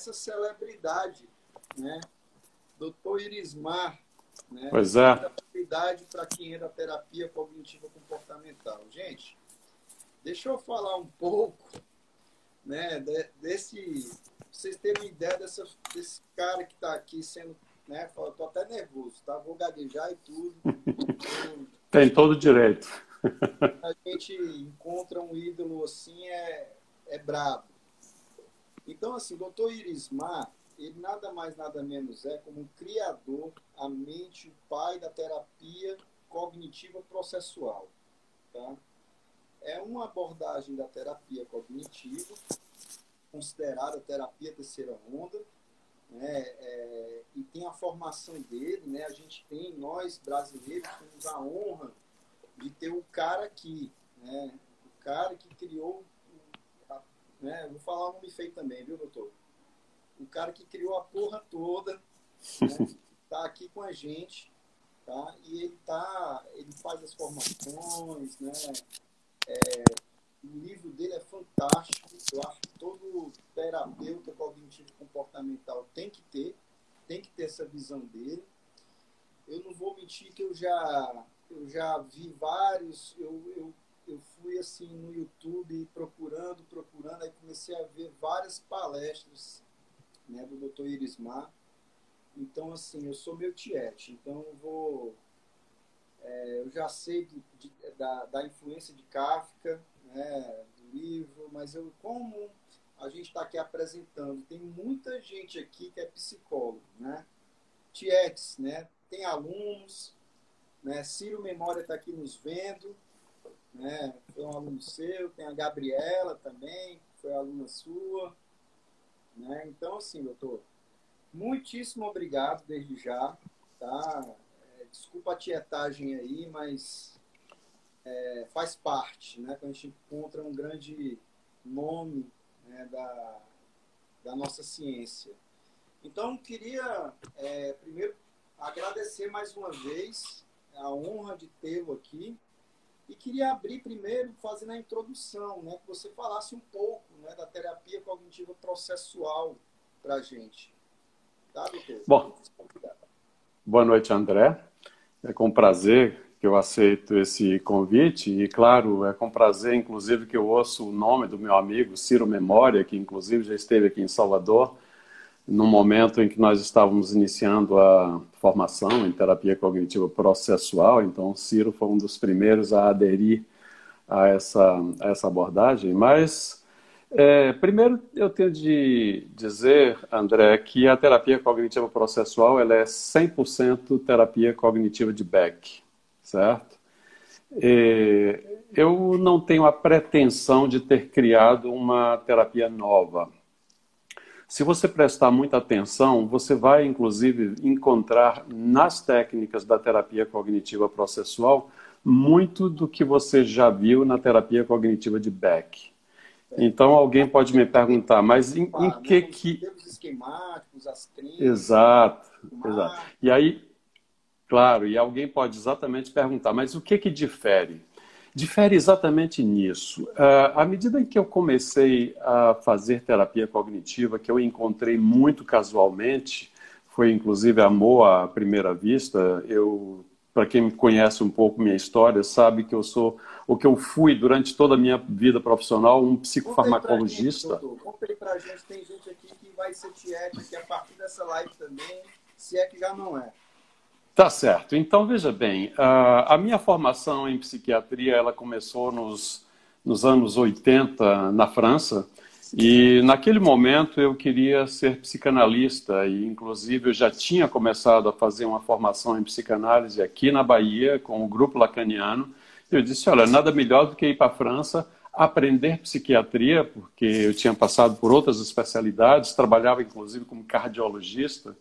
essa celebridade, né? Doutor Irismar, né? Pois é. Celebridade para quem é da terapia cognitiva comportamental. Gente, deixa eu falar um pouco, né? Desse, vocês terem ideia dessa, desse cara que está aqui sendo, né? Estou até nervoso, tá? Vou gaguejar e tudo. Tem todo o direito. A gente encontra um ídolo assim, é, é brabo. Então, assim, doutor Irismar, ele nada mais, nada menos é como um criador, a mente, o pai da terapia cognitiva processual. Tá? É uma abordagem da terapia cognitiva, considerada terapia terceira onda, né? É, e tem a formação dele, né? A gente tem, nós brasileiros, temos a honra de ter o cara aqui, né? O cara que criou né? Vou falar o nome feio também, viu, doutor? O cara que criou a porra toda, né? tá aqui com a gente, tá? E ele tá, ele faz as formações, né? É, o livro dele é fantástico. Eu acho que todo terapeuta cognitivo comportamental tem que ter, tem que ter essa visão dele. Eu não vou mentir que eu já, eu já vi vários, eu, eu eu fui assim no YouTube procurando, procurando, aí comecei a ver várias palestras né, do Dr. Irismar. Então, assim, eu sou meu tiete, então eu vou. É, eu já sei de, de, da, da influência de Kafka, né, do livro, mas eu, como a gente está aqui apresentando, tem muita gente aqui que é psicólogo, né? Tietes, né? Tem alunos, né? Ciro Memória está aqui nos vendo, né? Foi um aluno seu, tem a Gabriela também, que foi aluna sua. Né? Então, assim, doutor, muitíssimo obrigado desde já. Tá? É, desculpa a tietagem aí, mas é, faz parte, né? Quando a gente encontra um grande nome né, da, da nossa ciência. Então, queria é, primeiro agradecer mais uma vez a honra de tê-lo aqui. E queria abrir primeiro, fazendo a introdução, né, que você falasse um pouco né, da terapia cognitiva processual para a gente. Tá, doutor? Bom, boa noite, André. É com prazer que eu aceito esse convite e, claro, é com prazer, inclusive, que eu ouço o nome do meu amigo Ciro Memória, que, inclusive, já esteve aqui em Salvador, no momento em que nós estávamos iniciando a formação em terapia cognitiva processual, então Ciro foi um dos primeiros a aderir a essa, a essa abordagem, mas é, primeiro eu tenho de dizer, André, que a terapia cognitiva processual ela é 100% terapia cognitiva de Beck, certo? E eu não tenho a pretensão de ter criado uma terapia nova se você prestar muita atenção, você vai inclusive encontrar nas técnicas da terapia cognitiva processual muito do que você já viu na terapia cognitiva de Beck. Então alguém pode me perguntar, mas em, em que que os esquemáticos, as exato, exato. E aí, claro, e alguém pode exatamente perguntar, mas o que que difere? Difere exatamente nisso. Uh, à medida em que eu comecei a fazer terapia cognitiva, que eu encontrei muito casualmente, foi inclusive amor à primeira vista. Eu, para quem me conhece um pouco minha história, sabe que eu sou o que eu fui durante toda a minha vida profissional, um psicofarmacologista. Conta aí pra gente, tem gente aqui que vai ser tiete aqui a partir dessa live também, se é que já não é. Tá certo. Então, veja bem, a minha formação em psiquiatria ela começou nos, nos anos 80 na França e naquele momento eu queria ser psicanalista e inclusive eu já tinha começado a fazer uma formação em psicanálise aqui na Bahia com o grupo lacaniano. Eu disse, olha, nada melhor do que ir para a França aprender psiquiatria, porque eu tinha passado por outras especialidades, trabalhava inclusive como cardiologista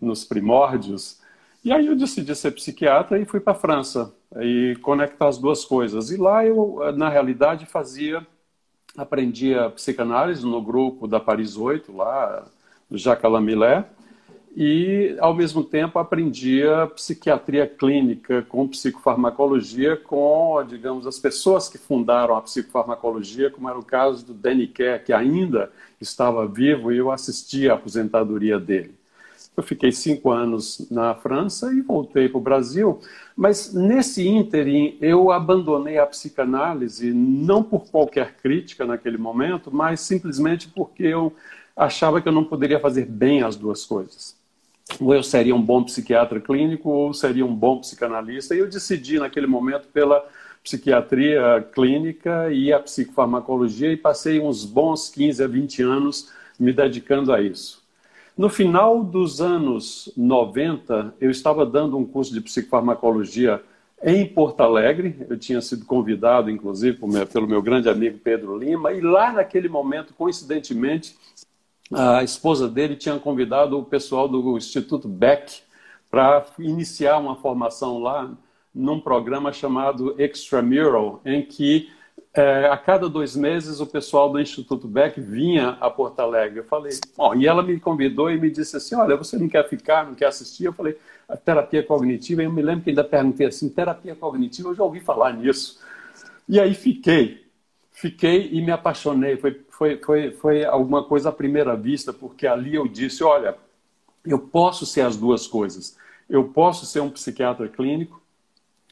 nos primórdios e aí eu decidi ser psiquiatra e fui para a França e conectar as duas coisas. E lá eu, na realidade, fazia, aprendia psicanálise no grupo da Paris 8, lá do Jacques Lamillet, e, ao mesmo tempo, aprendia psiquiatria clínica com psicofarmacologia com, digamos, as pessoas que fundaram a psicofarmacologia, como era o caso do Danny Kerr, que ainda estava vivo e eu assisti à aposentadoria dele. Eu fiquei cinco anos na França e voltei para o Brasil, mas nesse ínterim eu abandonei a psicanálise, não por qualquer crítica naquele momento, mas simplesmente porque eu achava que eu não poderia fazer bem as duas coisas. Ou eu seria um bom psiquiatra clínico, ou seria um bom psicanalista. E eu decidi naquele momento pela psiquiatria clínica e a psicofarmacologia e passei uns bons 15 a 20 anos me dedicando a isso. No final dos anos 90, eu estava dando um curso de psicofarmacologia em Porto Alegre. Eu tinha sido convidado, inclusive, pelo meu grande amigo Pedro Lima, e lá naquele momento, coincidentemente, a esposa dele tinha convidado o pessoal do Instituto Beck para iniciar uma formação lá num programa chamado Extramural, em que é, a cada dois meses o pessoal do Instituto Beck vinha a Porto Alegre. Eu falei, bom, e ela me convidou e me disse assim, olha, você não quer ficar, não quer assistir? Eu falei, a terapia cognitiva, eu me lembro que ainda perguntei assim, terapia cognitiva, eu já ouvi falar nisso. E aí fiquei, fiquei e me apaixonei. Foi, foi, foi, foi alguma coisa à primeira vista, porque ali eu disse, olha, eu posso ser as duas coisas. Eu posso ser um psiquiatra clínico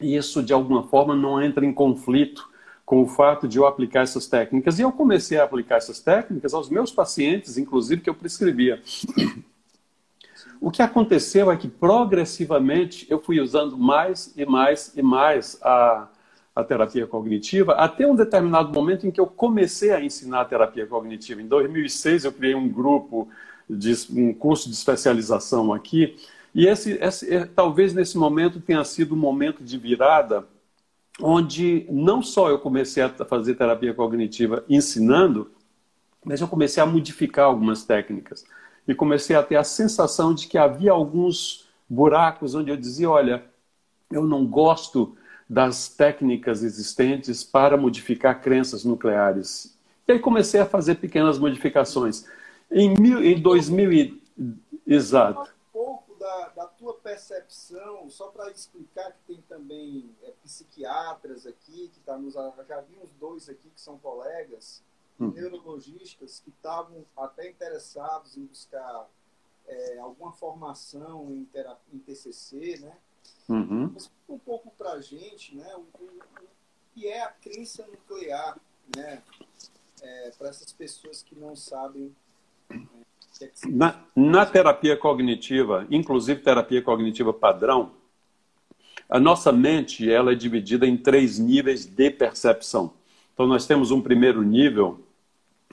e isso, de alguma forma, não entra em conflito com o fato de eu aplicar essas técnicas. E eu comecei a aplicar essas técnicas aos meus pacientes, inclusive, que eu prescrevia. O que aconteceu é que, progressivamente, eu fui usando mais e mais e mais a, a terapia cognitiva, até um determinado momento em que eu comecei a ensinar a terapia cognitiva. Em 2006, eu criei um grupo, de, um curso de especialização aqui, e esse, esse, é, talvez nesse momento tenha sido um momento de virada, onde não só eu comecei a fazer terapia cognitiva ensinando, mas eu comecei a modificar algumas técnicas. E comecei a ter a sensação de que havia alguns buracos onde eu dizia: olha, eu não gosto das técnicas existentes para modificar crenças nucleares. E aí comecei a fazer pequenas modificações. Em, mil, em 2000. Exato da, da tua percepção, só para explicar que tem também é, psiquiatras aqui, que tá nos, já vi uns dois aqui que são colegas, hum. neurologistas, que estavam até interessados em buscar é, alguma formação em, terapia, em TCC, né? Uhum. Explica um pouco para a gente né, o, o, que é a crença nuclear, né? É, para essas pessoas que não sabem na, na terapia cognitiva, inclusive terapia cognitiva padrão, a nossa mente ela é dividida em três níveis de percepção. Então nós temos um primeiro nível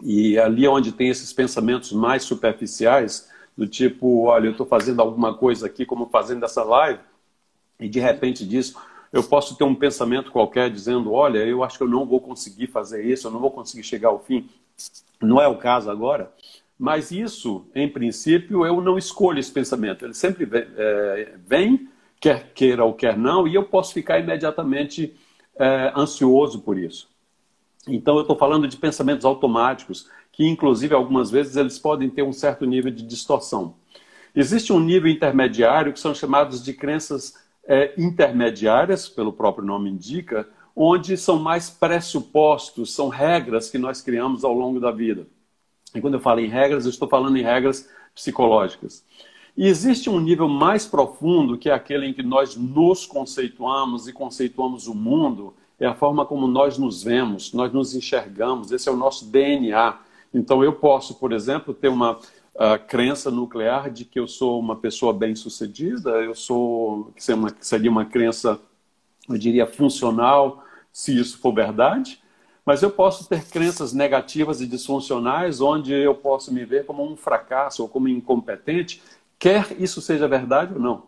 e ali é onde tem esses pensamentos mais superficiais do tipo, olha, eu estou fazendo alguma coisa aqui, como fazendo essa live, e de repente disso eu posso ter um pensamento qualquer dizendo, olha, eu acho que eu não vou conseguir fazer isso, eu não vou conseguir chegar ao fim. Não é o caso agora. Mas isso, em princípio, eu não escolho esse pensamento. Ele sempre vem, é, vem quer queira ou quer não, e eu posso ficar imediatamente é, ansioso por isso. Então, eu estou falando de pensamentos automáticos, que, inclusive, algumas vezes eles podem ter um certo nível de distorção. Existe um nível intermediário que são chamados de crenças é, intermediárias, pelo próprio nome indica, onde são mais pressupostos, são regras que nós criamos ao longo da vida. E quando eu falo em regras, eu estou falando em regras psicológicas. E existe um nível mais profundo, que é aquele em que nós nos conceituamos e conceituamos o mundo, é a forma como nós nos vemos, nós nos enxergamos, esse é o nosso DNA. Então eu posso, por exemplo, ter uma uh, crença nuclear de que eu sou uma pessoa bem-sucedida, eu sou, que seria uma, crença, eu diria, funcional, se isso for verdade, mas eu posso ter crenças negativas e disfuncionais, onde eu posso me ver como um fracasso ou como incompetente, quer isso seja verdade ou não.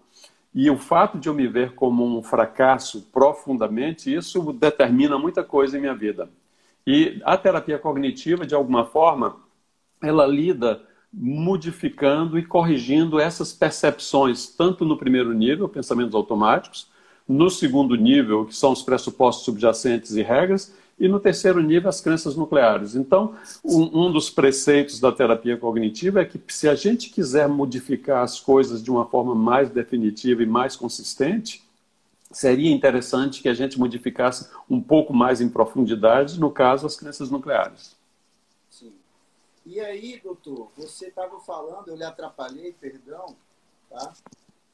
E o fato de eu me ver como um fracasso profundamente, isso determina muita coisa em minha vida. E a terapia cognitiva, de alguma forma, ela lida modificando e corrigindo essas percepções, tanto no primeiro nível, pensamentos automáticos, no segundo nível, que são os pressupostos subjacentes e regras, e no terceiro nível, as crenças nucleares. Então, um, um, dos preceitos da terapia cognitiva é que se a gente quiser modificar as coisas de uma forma mais definitiva e mais consistente, seria interessante que a gente modificasse um pouco mais em profundidade, no caso, as crenças nucleares. Sim. E aí, doutor, você estava falando, eu lhe atrapalhei, perdão, tá?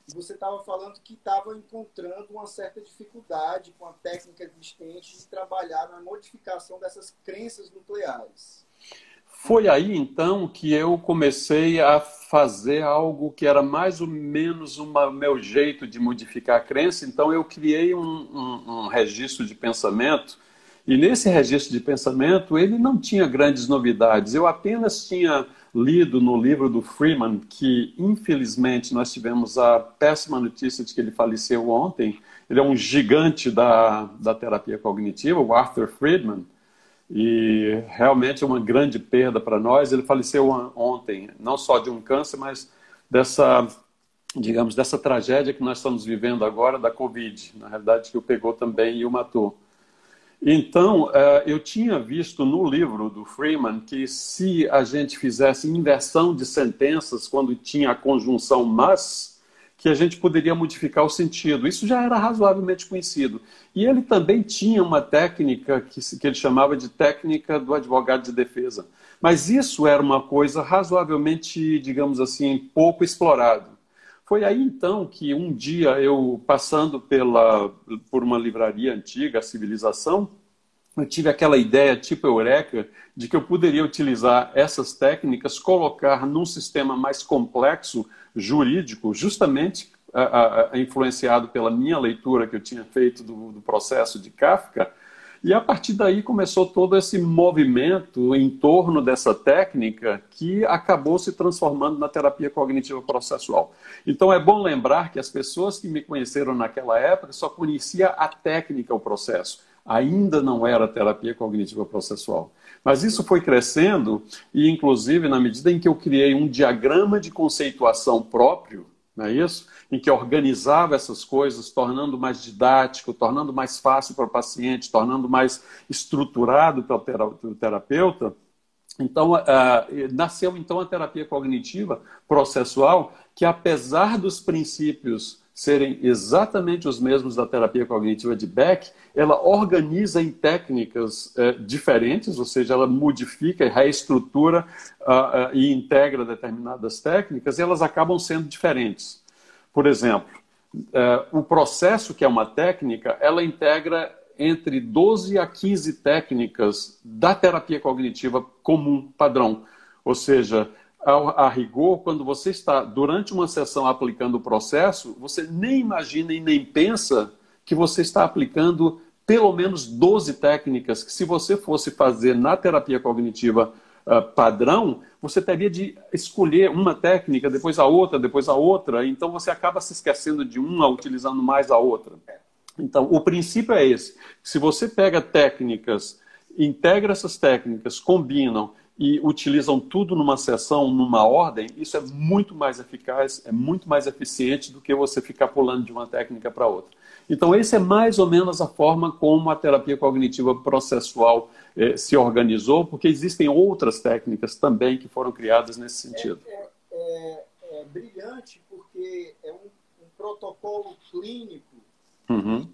Você estava falando que estava encontrando uma certa dificuldade com a técnica existente de trabalhar na modificação dessas crenças nucleares. Foi aí então que eu comecei a fazer algo que era mais ou menos o meu jeito de modificar a crença. Então eu criei um, um, um registro de pensamento e nesse registro de pensamento ele não tinha grandes novidades. Eu apenas tinha lido no livro do Freeman que, infelizmente, nós tivemos a péssima notícia de que ele faleceu ontem. Ele é um gigante da, da terapia cognitiva, o Arthur Friedman, e realmente é uma grande perda para nós. Ele faleceu ontem, não só de um câncer, mas dessa, digamos, dessa tragédia que nós estamos vivendo agora da Covid, na realidade, que o pegou também e o matou. Então, eh, eu tinha visto no livro do Freeman que se a gente fizesse inversão de sentenças quando tinha a conjunção mas, que a gente poderia modificar o sentido. Isso já era razoavelmente conhecido. E ele também tinha uma técnica que, ele chamava de técnica do advogado de defesa. Mas isso era uma coisa razoavelmente, digamos assim, pouco explorado. Foi aí então que um dia eu, passando pela, por uma livraria antiga, a Civilização, eu tive aquela ideia tipo Eureka de que eu poderia utilizar essas técnicas, colocar num sistema mais complexo jurídico, justamente a, a, influenciado pela minha leitura que eu tinha feito do, do processo de Kafka, e a partir daí começou todo esse movimento em torno dessa técnica que acabou se transformando na terapia cognitiva processual. Então é bom lembrar que as pessoas que me conheceram naquela época só conhecia a técnica, o processo. Ainda não era terapia cognitiva processual. Mas isso foi crescendo e, inclusive, na medida em que eu criei um diagrama de conceituação próprio, não é isso? Em que organizava essas coisas, tornando mais didático, tornando mais fácil para o paciente, tornando mais estruturado para o terapeuta. Então, uh, nasceu então a terapia cognitiva processual, que apesar dos princípios serem exatamente os mesmos da terapia cognitiva de Beck, ela organiza em técnicas uh, diferentes, ou seja, ela modifica, reestrutura uh, e integra determinadas técnicas, e elas acabam sendo diferentes. Por exemplo, o processo, que é uma técnica, ela integra entre 12 a 15 técnicas da terapia cognitiva comum, padrão. Ou seja, a, a, rigor, quando você está durante uma sessão aplicando o processo, você nem imagina e nem pensa que você está aplicando pelo menos 12 técnicas que, se você fosse fazer na terapia cognitiva uh, padrão, você teria de escolher uma técnica, depois a outra, depois a outra, então você acaba se esquecendo de uma, utilizando mais a outra. Então, o princípio é esse. Se você pega técnicas, integra essas técnicas, combinam e utilizam tudo numa sessão, numa ordem, isso é muito mais eficaz, é muito mais eficiente do que você ficar pulando de uma técnica para outra. Então, essa é mais ou menos a forma como a terapia cognitiva processual eh, se organizou, porque existem outras técnicas também que foram criadas nesse sentido. É, é, é, é brilhante, porque é um, um protocolo clínico Uhum.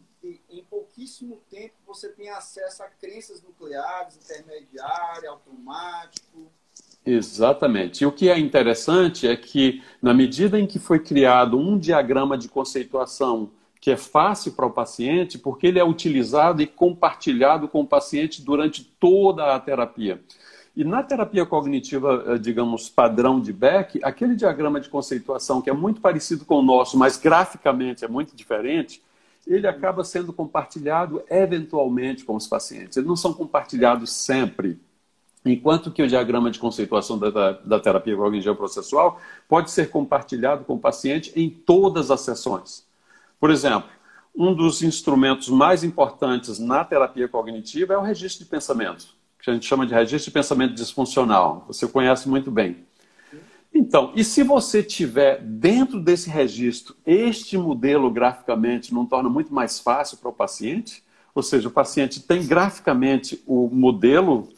Em pouquíssimo tempo você tem acesso a crenças nucleares, intermediária, automático. Exatamente. E o que é interessante é que, na medida em que foi criado um diagrama de conceituação que é fácil para o paciente, porque ele é utilizado e compartilhado com o paciente durante toda a terapia. E na terapia cognitiva, eh, digamos, padrão de Beck, aquele diagrama de conceituação que é muito parecido com o nosso, mas graficamente é muito diferente, ele acaba sendo compartilhado eventualmente com os pacientes. Eles não são compartilhados sempre. Enquanto que o diagrama de conceituação da, da terapia cognitiva processual pode ser compartilhado com o paciente em todas as sessões. Por exemplo, um dos instrumentos mais importantes na terapia cognitiva é o registro de pensamento, que a gente chama de registro de pensamento disfuncional. Você conhece muito bem. Então, e se você tiver dentro desse registro este modelo graficamente, não torna muito mais fácil para o paciente? Ou seja, o paciente tem graficamente o modelo,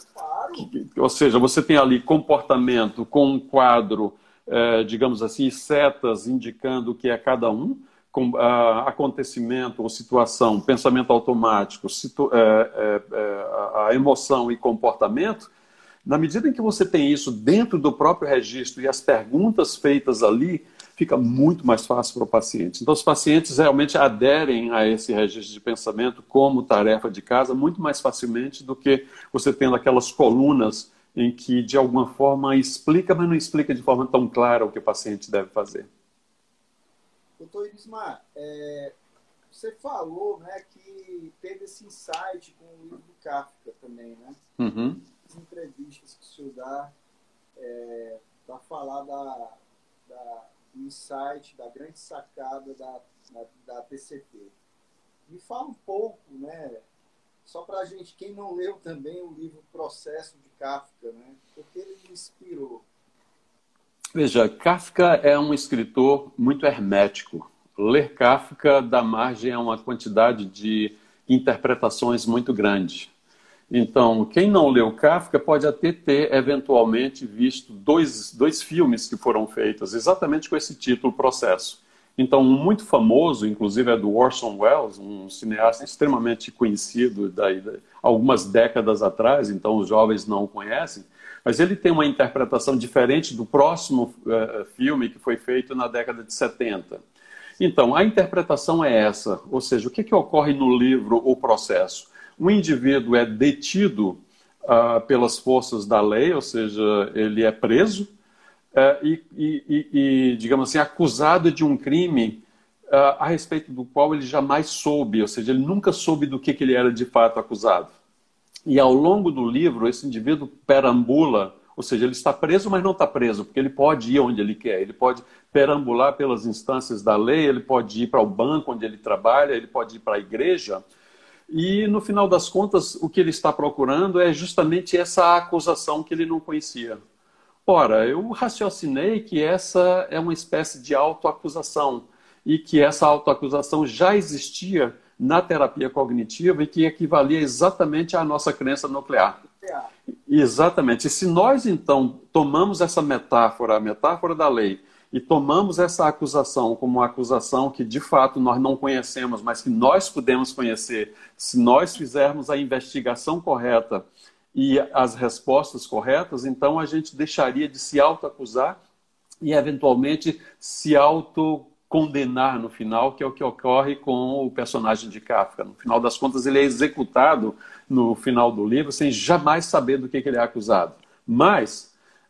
ou seja, você tem ali comportamento com um quadro, eh, digamos assim, setas indicando o que é cada um, com, uh, acontecimento ou situação, pensamento automático, situ, eh, eh, a emoção e comportamento, na medida em que você tem isso dentro do próprio registro e as perguntas feitas ali, fica muito mais fácil para o paciente. Então, os pacientes realmente aderem a esse registro de pensamento como tarefa de casa muito mais facilmente do que você tendo aquelas colunas em que, de alguma forma, explica, mas não explica de forma tão clara o que o paciente deve fazer. Doutor Irismar, é, você falou né, que teve esse insight com o livro do Kafka também, né? Uhum. As entrevistas que o senhor dá é, para falar da, da do insight, da grande sacada da, da, da TCP. Me fala um pouco, né? Só para a gente, quem não leu também o livro Processo de Kafka, né? Porque ele me inspirou. Veja, Kafka é um escritor muito hermético. Ler Kafka dá margem a uma quantidade de interpretações muito grande. Então, quem não leu Kafka pode até ter, eventualmente, visto dois, dois filmes que foram feitos exatamente com esse título, Processo. Então, um muito famoso, inclusive, é do Orson Welles, um cineasta extremamente conhecido daí, algumas décadas atrás, então os jovens não o conhecem, mas ele tem uma interpretação diferente do próximo uh, filme que foi feito na década de 70. Então, a interpretação é essa, ou seja, o que, que ocorre no livro O Processo? Um indivíduo é detido uh, pelas forças da lei, ou seja, ele é preso uh, e, e, e, digamos assim, acusado de um crime uh, a respeito do qual ele jamais soube, ou seja, ele nunca soube do que, que ele era de fato acusado. E ao longo do livro, esse indivíduo perambula, ou seja, ele está preso, mas não está preso, porque ele pode ir onde ele quer, ele pode perambular pelas instâncias da lei, ele pode ir para o banco onde ele trabalha, ele pode ir para a igreja, e, no final das contas, o que ele está procurando é justamente essa acusação que ele não conhecia. Ora, eu raciocinei que essa é uma espécie de autoacusação e que essa autoacusação já existia na terapia cognitiva e que equivalia exatamente à nossa crença nuclear. Exatamente. E se nós, então, tomamos essa metáfora, a metáfora da lei, e tomamos essa acusação como uma acusação que de fato nós não conhecemos, mas que nós podemos conhecer se nós fizermos a investigação correta e as respostas corretas, então a gente deixaria de se autoacusar e eventualmente se autocondenar no final, que é o que ocorre com o personagem de Kafka. No final das contas, ele é executado no final do livro sem jamais saber do que, que ele é acusado. Mas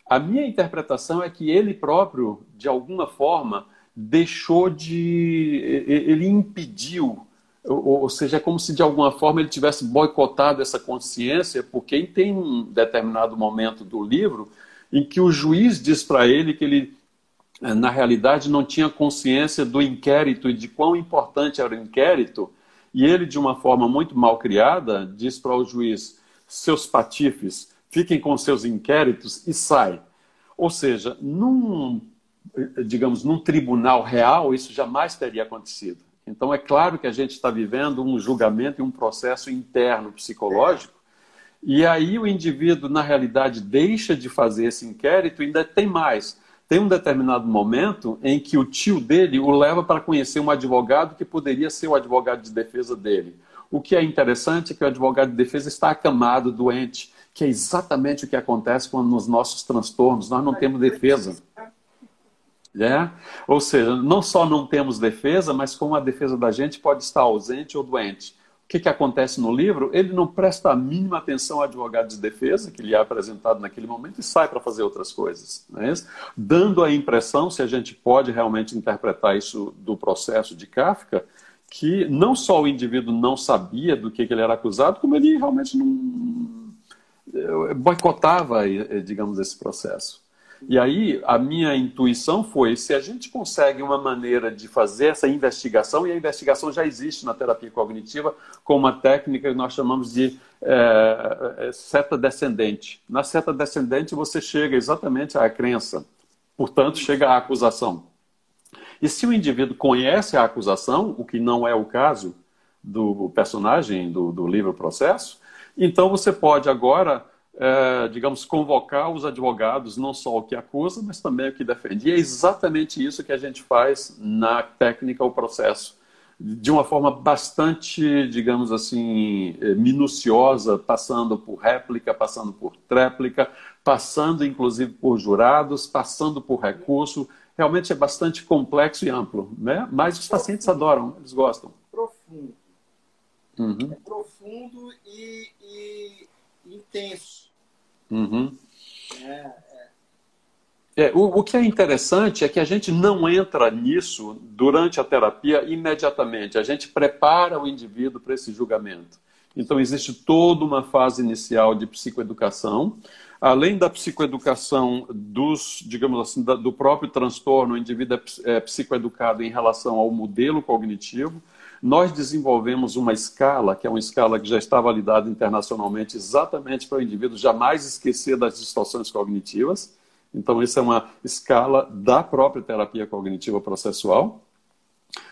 a minha interpretação é que ele próprio, de alguma forma, deixou de. Ele impediu, ou seja, é como se de alguma forma ele tivesse boicotado essa consciência, porque tem um determinado momento do livro em que o juiz diz para ele que ele, na realidade, não tinha consciência do inquérito e de quão importante era o inquérito, e ele, de uma forma muito mal criada, diz para o juiz: seus patifes fiquem com seus inquéritos e sai. Ou seja, num, digamos, num tribunal real, isso jamais teria acontecido. Então, é claro que a gente está vivendo um julgamento e um processo interno psicológico, e aí o indivíduo, na realidade, deixa de fazer esse inquérito e ainda tem mais. Tem um determinado momento em que o tio dele o leva para conhecer um advogado que poderia ser o advogado de defesa dele. O que é interessante é que o advogado de defesa está acamado, doente que é exatamente o que acontece quando nos nossos transtornos nós não temos defesa. É? Ou seja, não só não temos defesa, mas como a defesa da gente pode estar ausente ou doente. O que, que acontece no livro? Ele não presta a mínima atenção ao advogado de defesa, que lhe é apresentado naquele momento, e sai para fazer outras coisas. É Dando a impressão, se a gente pode realmente interpretar isso do processo de Kafka, que não só o indivíduo não sabia do que, que ele era acusado, como ele realmente não, boicotava, eh, digamos, esse processo. E aí a minha intuição foi: se a gente consegue uma maneira de fazer essa investigação, e a investigação já existe na terapia cognitiva, com uma técnica que nós chamamos de é, seta descendente. Na seta descendente você chega exatamente à crença, portanto, chega à acusação. E se o indivíduo conhece a acusação, o que não é o caso, do personagem do, do livro Processo. Então, você pode agora, é, digamos, convocar os advogados, não só o que acusa, mas também o que defende. E é exatamente isso que a gente faz na técnica o processo de uma forma bastante, digamos assim, eh, minuciosa, passando por réplica, passando por tréplica, passando inclusive por jurados, passando por recurso. Realmente é bastante complexo e amplo, né? Mas os pacientes adoram, eles gostam. Profundo. Uhum. É profundo e, e intenso. Uhum. É, é, o, o, que é interessante é que a gente não entra nisso durante a terapia imediatamente. A gente prepara o indivíduo para esse julgamento. Então, existe toda uma fase inicial de psicoeducação. Além da psicoeducação dos, digamos assim, da, do próprio transtorno, o indivíduo é, é psicoeducado em relação ao modelo cognitivo. Nós desenvolvemos uma escala, que é uma escala que já está validada internacionalmente, exatamente para o indivíduo jamais esquecer das distorções cognitivas. Então, isso é uma escala da própria terapia cognitiva processual.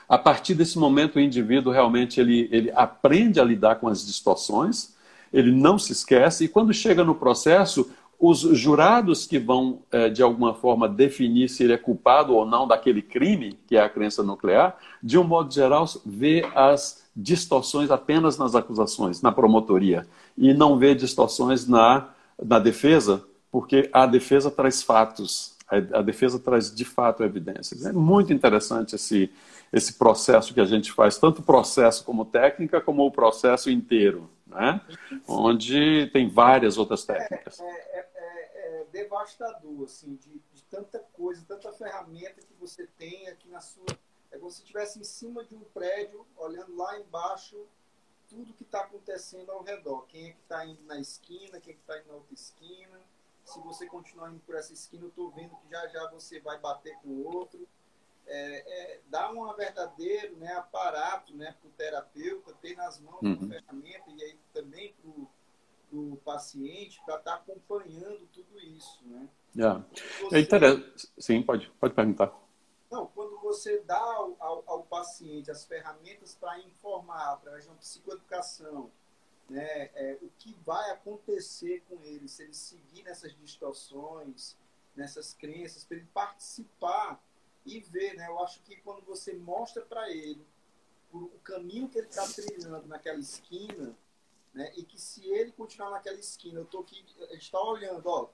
A partir desse momento, o indivíduo realmente ele, ele aprende a lidar com as distorções, ele não se esquece, e quando chega no processo, os jurados que vão, eh, de alguma forma, definir se ele é culpado ou não daquele crime, que é a crença nuclear, de um modo geral, vê as distorções apenas nas acusações, na promotoria, e não vê distorções na, na defesa, porque a defesa traz fatos, a, defesa traz de fato evidências. É muito interessante esse, esse processo que a gente faz, tanto o processo como técnica, como o processo inteiro, né? onde tem várias outras técnicas. É, é, é devastador, assim, de, de, tanta coisa, tanta ferramenta que você tem aqui na sua. É como se estivesse em cima de um prédio, olhando lá embaixo tudo que está acontecendo ao redor. Quem é que está indo na esquina, quem é que está indo na outra esquina se você continuar indo por essa esquina, eu estou vendo que já já você vai bater com o outro. É, é, dá um verdadeiro né, aparato né, para o terapeuta ter nas mãos uhum. uma ferramenta e aí também para o paciente para estar tá acompanhando tudo isso. Né? Yeah. Você... É interessante. Sim, pode, pode perguntar. Não, quando você dá ao, ao, ao paciente as ferramentas para informar através de uma psicoeducação, né, é, o que vai acontecer com ele se ele seguir nessas distorções, nessas crenças, para ele participar e ver. Né? Eu acho que quando você mostra para ele o caminho que ele está trilhando naquela esquina, né, e que se ele continuar naquela esquina, eu tô aqui, está olhando, ó,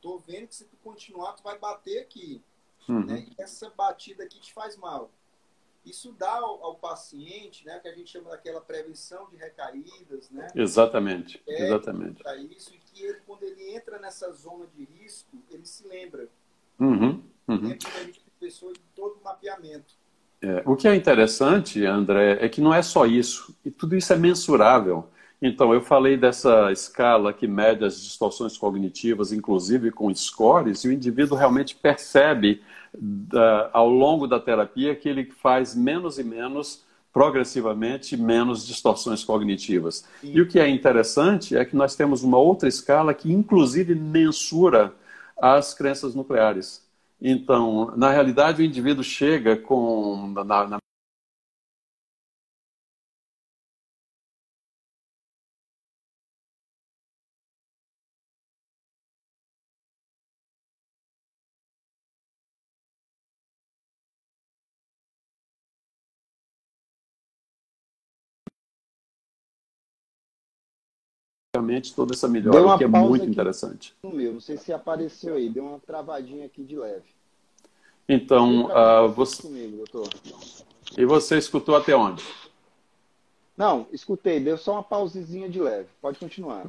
tô vendo que se tu continuar, tu vai bater aqui. Uhum. Né? E essa batida aqui te faz mal. Isso dá ao, ao, paciente, né, que a gente chama daquela prevenção de recaídas, né? Exatamente, é, exatamente. Para isso e que ele, quando ele entra nessa zona de risco, ele se lembra. Uhum, uhum. Lembra a gente pessoa de todo o mapeamento. É, o que é interessante, André, é que não é só isso. E tudo isso é mensurável. Então, eu falei dessa escala que mede as distorções cognitivas, inclusive com scores, e o indivíduo realmente percebe da, ao longo da terapia que ele faz menos e menos, progressivamente, menos distorções cognitivas. Sim. E o que é interessante é que nós temos uma outra escala que, inclusive, mensura as crenças nucleares. Então, na realidade, o indivíduo chega com, na, na toda essa melhora, que é muito interessante. No meu, não sei se apareceu aí, deu uma travadinha aqui de leve. Então, uh, você... Comigo, doutor. E você escutou até onde? Não, escutei, deu só uma pausezinha de leve. Pode continuar.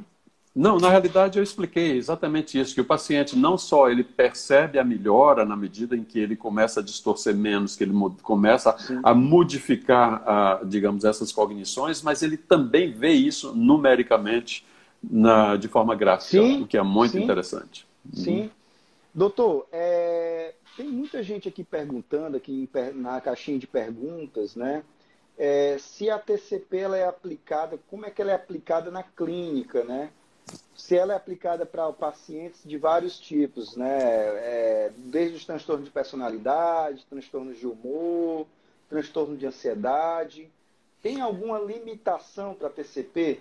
Não, na realidade eu expliquei exatamente isso, que o paciente não só ele percebe a melhora na medida em que ele começa a distorcer menos, que ele começa Sim. a modificar, a, digamos, essas cognições, mas ele também vê isso numericamente na, de forma gráfica, sim, o que é muito sim, interessante. Sim. Uhum. Doutor, é, tem muita gente aqui perguntando, aqui na caixinha de perguntas, né? É, se a TCP ela é aplicada, como é que ela é aplicada na clínica, né? Se ela é aplicada para pacientes de vários tipos, né? É, desde os transtornos de personalidade, transtornos de humor, transtorno de ansiedade. Tem alguma limitação para TCP?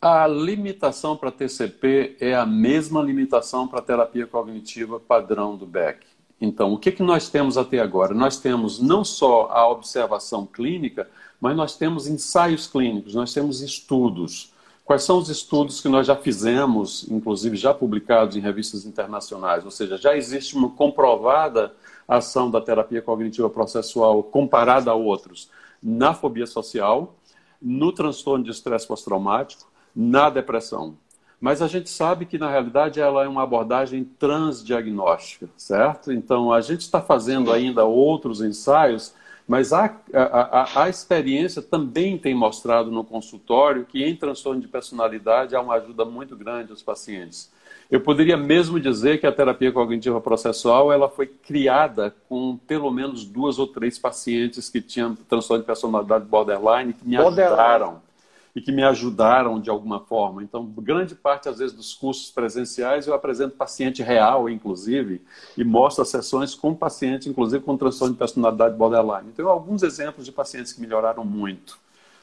A limitação para TCP é a mesma limitação para terapia cognitiva padrão do Beck. Então, o que, que nós temos até agora? Nós temos não só a observação clínica, mas nós temos ensaios clínicos, nós temos estudos. Quais são os estudos que nós já fizemos, inclusive já publicados em revistas internacionais? Ou seja, já existe uma comprovada ação da terapia cognitiva processual comparada a outros na fobia social, no transtorno de estresse pós-traumático, na depressão. Mas a gente sabe que, na realidade, ela é uma abordagem transdiagnóstica, certo? Então, a gente está fazendo ainda outros ensaios, mas a, a, a, experiência também tem mostrado no consultório que, em transtorno de personalidade, há uma ajuda muito grande aos pacientes. Eu poderia mesmo dizer que a terapia cognitiva processual ela foi criada com pelo menos duas ou três pacientes que tinham transtorno de personalidade borderline que me borderline. ajudaram e que me ajudaram de alguma forma. Então, grande parte, às vezes, dos cursos presenciais eu apresento paciente real, inclusive, e mostro as sessões com paciente, inclusive, com transtorno de personalidade borderline. Então, alguns exemplos de pacientes que melhoraram muito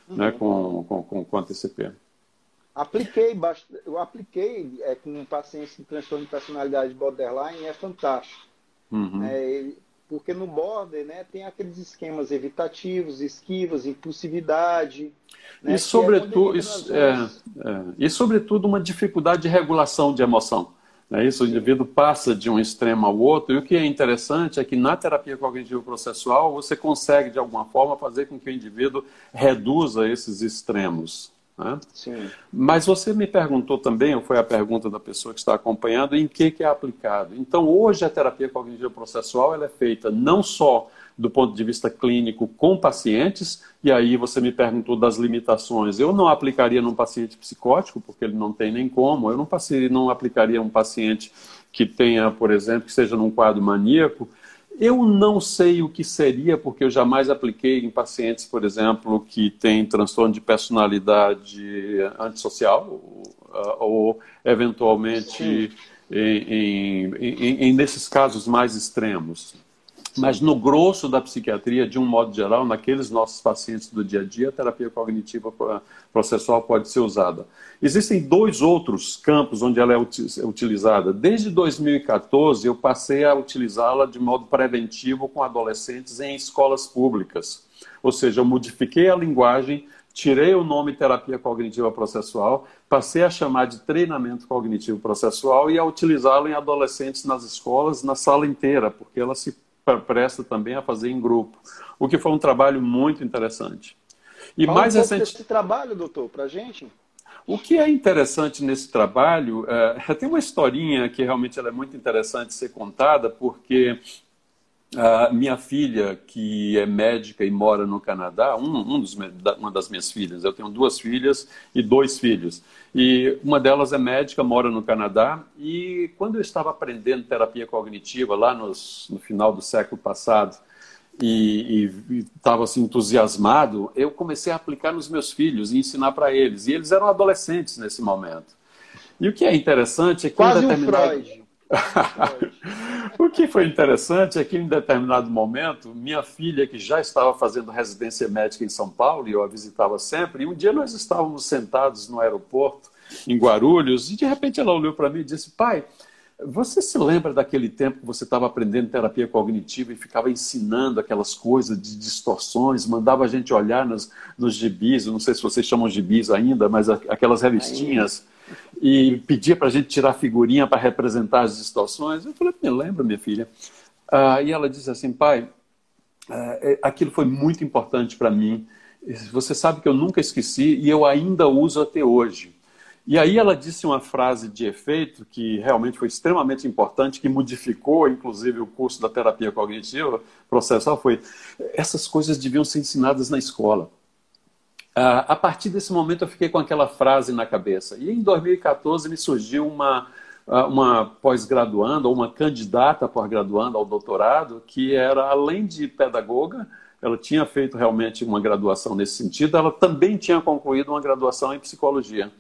uhum. né, com, com, com, com a TCP. Apliquei, eu apliquei é, com um paciente com transtorno de personalidade borderline, é fantástico. Uhum. É, porque no border né, tem aqueles esquemas evitativos, esquivas, impulsividade. Né, e, sobretudo, é isso, é, é, e, sobretudo, uma dificuldade de regulação de emoção. Né? Isso, o indivíduo passa de um extremo ao outro, e o que é interessante é que na terapia cognitivo processual você consegue, de alguma forma, fazer com que o indivíduo reduza esses extremos. Né? Sim. Mas você me perguntou também, ou foi a pergunta da pessoa que está acompanhando, em que, que é aplicado. Então, hoje a terapia cognitiva processual ela é feita não só do ponto de vista clínico com pacientes, e aí você me perguntou das limitações. Eu não aplicaria num paciente psicótico, porque ele não tem nem como. Eu não, passei, não aplicaria um paciente que tenha, por exemplo, que seja num quadro maníaco, eu não sei o que seria, porque eu jamais apliquei em pacientes, por exemplo, que têm transtorno de personalidade antissocial, ou, ou eventualmente em, em, em, nesses casos mais extremos. Mas no grosso da psiquiatria, de um modo geral, naqueles nossos pacientes do dia a dia, a terapia cognitiva processual pode ser usada. Existem dois outros campos onde ela é, utilizada. Desde 2014, eu passei a utilizá-la de modo preventivo com adolescentes em escolas públicas. Ou seja, eu modifiquei a linguagem, tirei o nome terapia cognitiva processual, passei a chamar de treinamento cognitivo processual e a utilizá-la em adolescentes nas escolas, na sala inteira, porque ela se presta também a fazer em grupo, o que foi um trabalho muito interessante. E Fala mais um recente... trabalho, doutor, para gente. O que é interessante nesse trabalho, é, tem uma historinha que realmente ela é muito interessante ser contada, porque a minha filha, que é médica e mora no Canadá, um, um dos, uma das minhas filhas, eu tenho duas filhas e dois filhos. E uma delas é médica, mora no Canadá. E quando eu estava aprendendo terapia cognitiva, lá nos, no final do século passado, e estava assim, entusiasmado, eu comecei a aplicar nos meus filhos e ensinar para eles. E eles eram adolescentes nesse momento. E o que é interessante é que Quase determinado... um Freud. o que foi interessante é que, em determinado momento, minha filha, que já estava fazendo residência médica em São Paulo, e eu a visitava sempre, e um dia nós estávamos sentados no aeroporto, em Guarulhos, e de repente ela olhou para mim e disse: Pai, você se lembra daquele tempo que você estava aprendendo terapia cognitiva e ficava ensinando aquelas coisas de distorções, mandava a gente olhar nos, nos gibis, não sei se vocês chamam gibis ainda, mas aquelas revistinhas e pedia para a gente tirar figurinha para representar as distorções. Eu falei, me lembro, minha filha. Ah, e ela disse assim, pai, ah, é, aquilo foi muito importante para mim. Você sabe que eu nunca esqueci e eu ainda uso até hoje. E aí ela disse uma frase de efeito que realmente foi extremamente importante, que modificou, inclusive, o curso da terapia cognitiva processual, foi essas coisas deviam ser ensinadas na escola. Uh, a partir desse momento eu fiquei com aquela frase na cabeça. E em 2014 me surgiu uma, ah, uma pós-graduanda, ou uma candidata pós-graduanda ao doutorado, que era, além de pedagoga, ela tinha feito realmente uma graduação nesse sentido, ela também tinha concluído uma graduação em psicologia.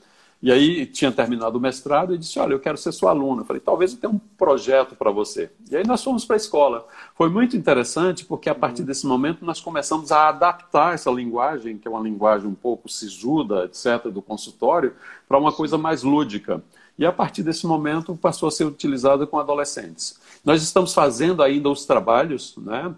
E aí tinha terminado o mestrado e disse: Olha, eu quero ser sua aluna. Eu falei: Talvez eu tenha um projeto para você. E aí nós fomos para a escola. Foi muito interessante porque a partir uhum. desse momento nós começamos a adaptar essa linguagem, que é uma linguagem um pouco sisuda, etc., do consultório, para uma coisa mais lúdica. E a partir desse momento passou a ser utilizada com adolescentes. Nós estamos fazendo ainda os trabalhos, né?